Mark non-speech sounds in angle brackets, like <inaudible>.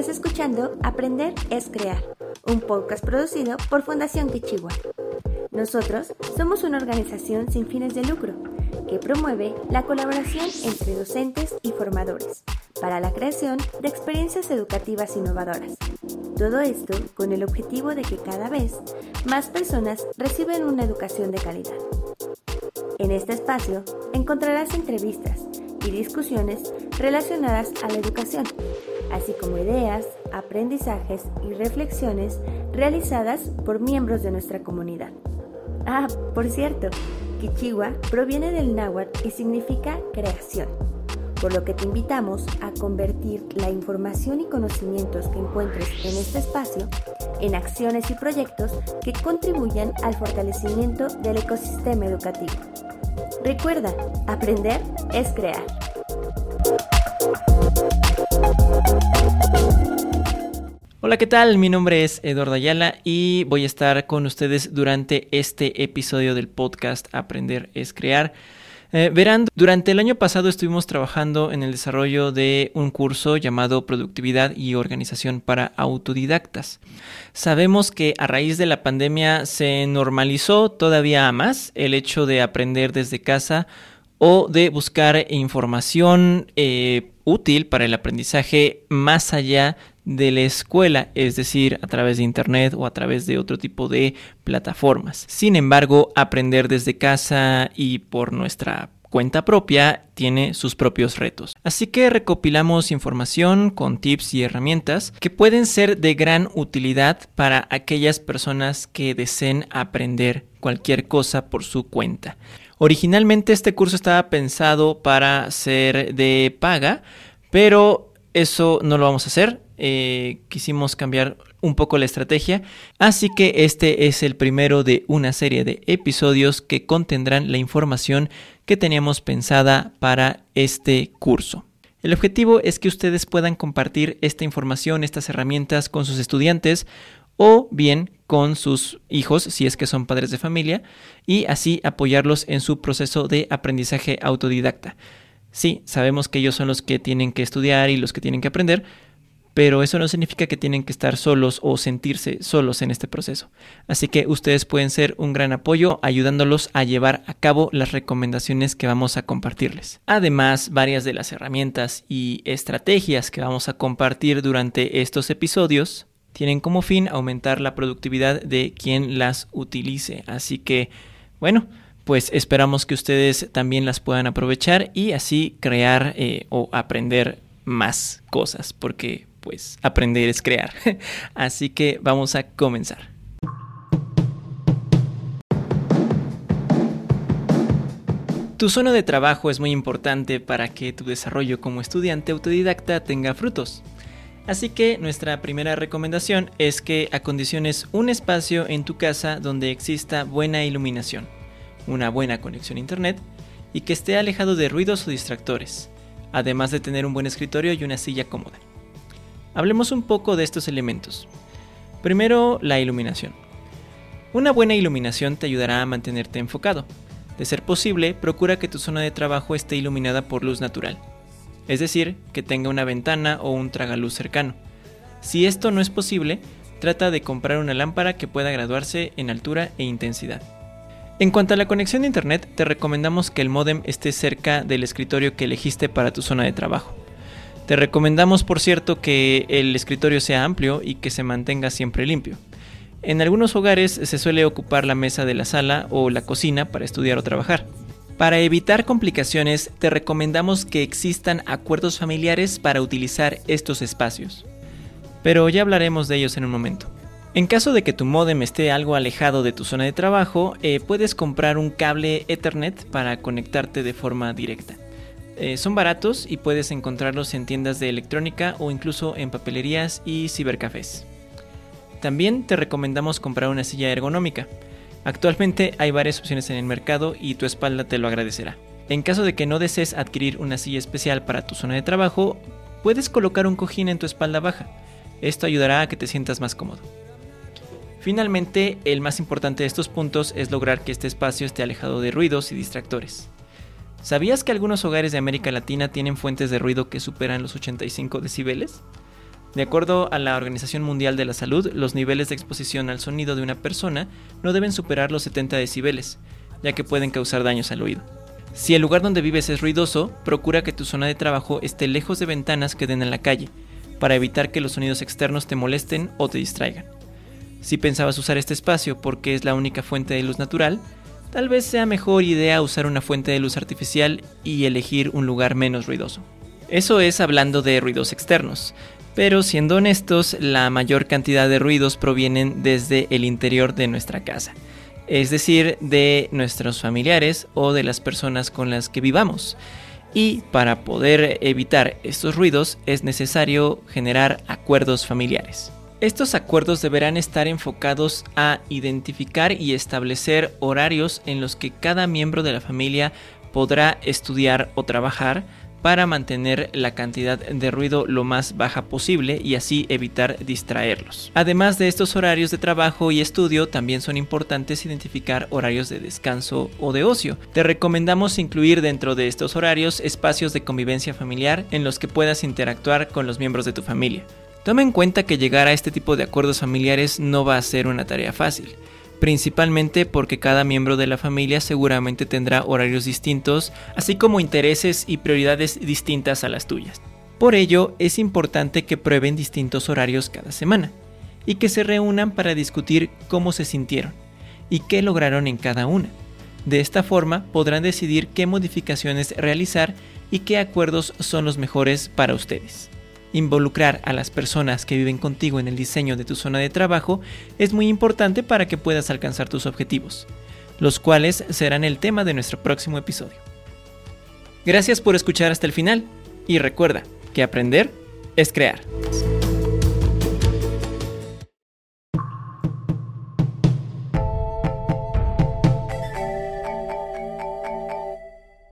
Estás escuchando Aprender es Crear, un podcast producido por Fundación Quechua. Nosotros somos una organización sin fines de lucro que promueve la colaboración entre docentes y formadores para la creación de experiencias educativas innovadoras. Todo esto con el objetivo de que cada vez más personas reciban una educación de calidad. En este espacio encontrarás entrevistas y discusiones relacionadas a la educación, así como ideas, aprendizajes y reflexiones realizadas por miembros de nuestra comunidad. Ah, por cierto, Kichiwa proviene del náhuatl y significa creación, por lo que te invitamos a convertir la información y conocimientos que encuentres en este espacio en acciones y proyectos que contribuyan al fortalecimiento del ecosistema educativo. Recuerda, aprender es crear. Hola, ¿qué tal? Mi nombre es Eduardo Ayala y voy a estar con ustedes durante este episodio del podcast Aprender es Crear. Eh, verán, durante el año pasado estuvimos trabajando en el desarrollo de un curso llamado Productividad y Organización para Autodidactas. Sabemos que a raíz de la pandemia se normalizó todavía más el hecho de aprender desde casa o de buscar información eh, útil para el aprendizaje más allá de la escuela, es decir, a través de Internet o a través de otro tipo de plataformas. Sin embargo, aprender desde casa y por nuestra cuenta propia tiene sus propios retos. Así que recopilamos información con tips y herramientas que pueden ser de gran utilidad para aquellas personas que deseen aprender cualquier cosa por su cuenta. Originalmente este curso estaba pensado para ser de paga, pero eso no lo vamos a hacer. Eh, quisimos cambiar un poco la estrategia, así que este es el primero de una serie de episodios que contendrán la información que teníamos pensada para este curso. El objetivo es que ustedes puedan compartir esta información, estas herramientas con sus estudiantes o bien con sus hijos si es que son padres de familia y así apoyarlos en su proceso de aprendizaje autodidacta. Sí, sabemos que ellos son los que tienen que estudiar y los que tienen que aprender, pero eso no significa que tienen que estar solos o sentirse solos en este proceso. Así que ustedes pueden ser un gran apoyo ayudándolos a llevar a cabo las recomendaciones que vamos a compartirles. Además, varias de las herramientas y estrategias que vamos a compartir durante estos episodios tienen como fin aumentar la productividad de quien las utilice. Así que, bueno, pues esperamos que ustedes también las puedan aprovechar y así crear eh, o aprender más cosas, porque pues aprender es crear. <laughs> Así que vamos a comenzar. Tu zona de trabajo es muy importante para que tu desarrollo como estudiante autodidacta tenga frutos. Así que nuestra primera recomendación es que acondiciones un espacio en tu casa donde exista buena iluminación, una buena conexión a internet y que esté alejado de ruidos o distractores, además de tener un buen escritorio y una silla cómoda. Hablemos un poco de estos elementos. Primero, la iluminación. Una buena iluminación te ayudará a mantenerte enfocado. De ser posible, procura que tu zona de trabajo esté iluminada por luz natural, es decir, que tenga una ventana o un tragaluz cercano. Si esto no es posible, trata de comprar una lámpara que pueda graduarse en altura e intensidad. En cuanto a la conexión de internet, te recomendamos que el modem esté cerca del escritorio que elegiste para tu zona de trabajo. Te recomendamos, por cierto, que el escritorio sea amplio y que se mantenga siempre limpio. En algunos hogares se suele ocupar la mesa de la sala o la cocina para estudiar o trabajar. Para evitar complicaciones, te recomendamos que existan acuerdos familiares para utilizar estos espacios. Pero ya hablaremos de ellos en un momento. En caso de que tu modem esté algo alejado de tu zona de trabajo, eh, puedes comprar un cable Ethernet para conectarte de forma directa. Eh, son baratos y puedes encontrarlos en tiendas de electrónica o incluso en papelerías y cibercafés. También te recomendamos comprar una silla ergonómica. Actualmente hay varias opciones en el mercado y tu espalda te lo agradecerá. En caso de que no desees adquirir una silla especial para tu zona de trabajo, puedes colocar un cojín en tu espalda baja. Esto ayudará a que te sientas más cómodo. Finalmente, el más importante de estos puntos es lograr que este espacio esté alejado de ruidos y distractores. ¿Sabías que algunos hogares de América Latina tienen fuentes de ruido que superan los 85 decibeles? De acuerdo a la Organización Mundial de la Salud, los niveles de exposición al sonido de una persona no deben superar los 70 decibeles, ya que pueden causar daños al oído. Si el lugar donde vives es ruidoso, procura que tu zona de trabajo esté lejos de ventanas que den en la calle, para evitar que los sonidos externos te molesten o te distraigan. Si pensabas usar este espacio porque es la única fuente de luz natural, tal vez sea mejor idea usar una fuente de luz artificial y elegir un lugar menos ruidoso. Eso es hablando de ruidos externos, pero siendo honestos, la mayor cantidad de ruidos provienen desde el interior de nuestra casa es decir, de nuestros familiares o de las personas con las que vivamos. Y para poder evitar estos ruidos es necesario generar acuerdos familiares. Estos acuerdos deberán estar enfocados a identificar y establecer horarios en los que cada miembro de la familia podrá estudiar o trabajar, para mantener la cantidad de ruido lo más baja posible y así evitar distraerlos. Además de estos horarios de trabajo y estudio, también son importantes identificar horarios de descanso o de ocio. Te recomendamos incluir dentro de estos horarios espacios de convivencia familiar en los que puedas interactuar con los miembros de tu familia. Toma en cuenta que llegar a este tipo de acuerdos familiares no va a ser una tarea fácil principalmente porque cada miembro de la familia seguramente tendrá horarios distintos, así como intereses y prioridades distintas a las tuyas. Por ello, es importante que prueben distintos horarios cada semana y que se reúnan para discutir cómo se sintieron y qué lograron en cada una. De esta forma podrán decidir qué modificaciones realizar y qué acuerdos son los mejores para ustedes. Involucrar a las personas que viven contigo en el diseño de tu zona de trabajo es muy importante para que puedas alcanzar tus objetivos, los cuales serán el tema de nuestro próximo episodio. Gracias por escuchar hasta el final y recuerda que aprender es crear.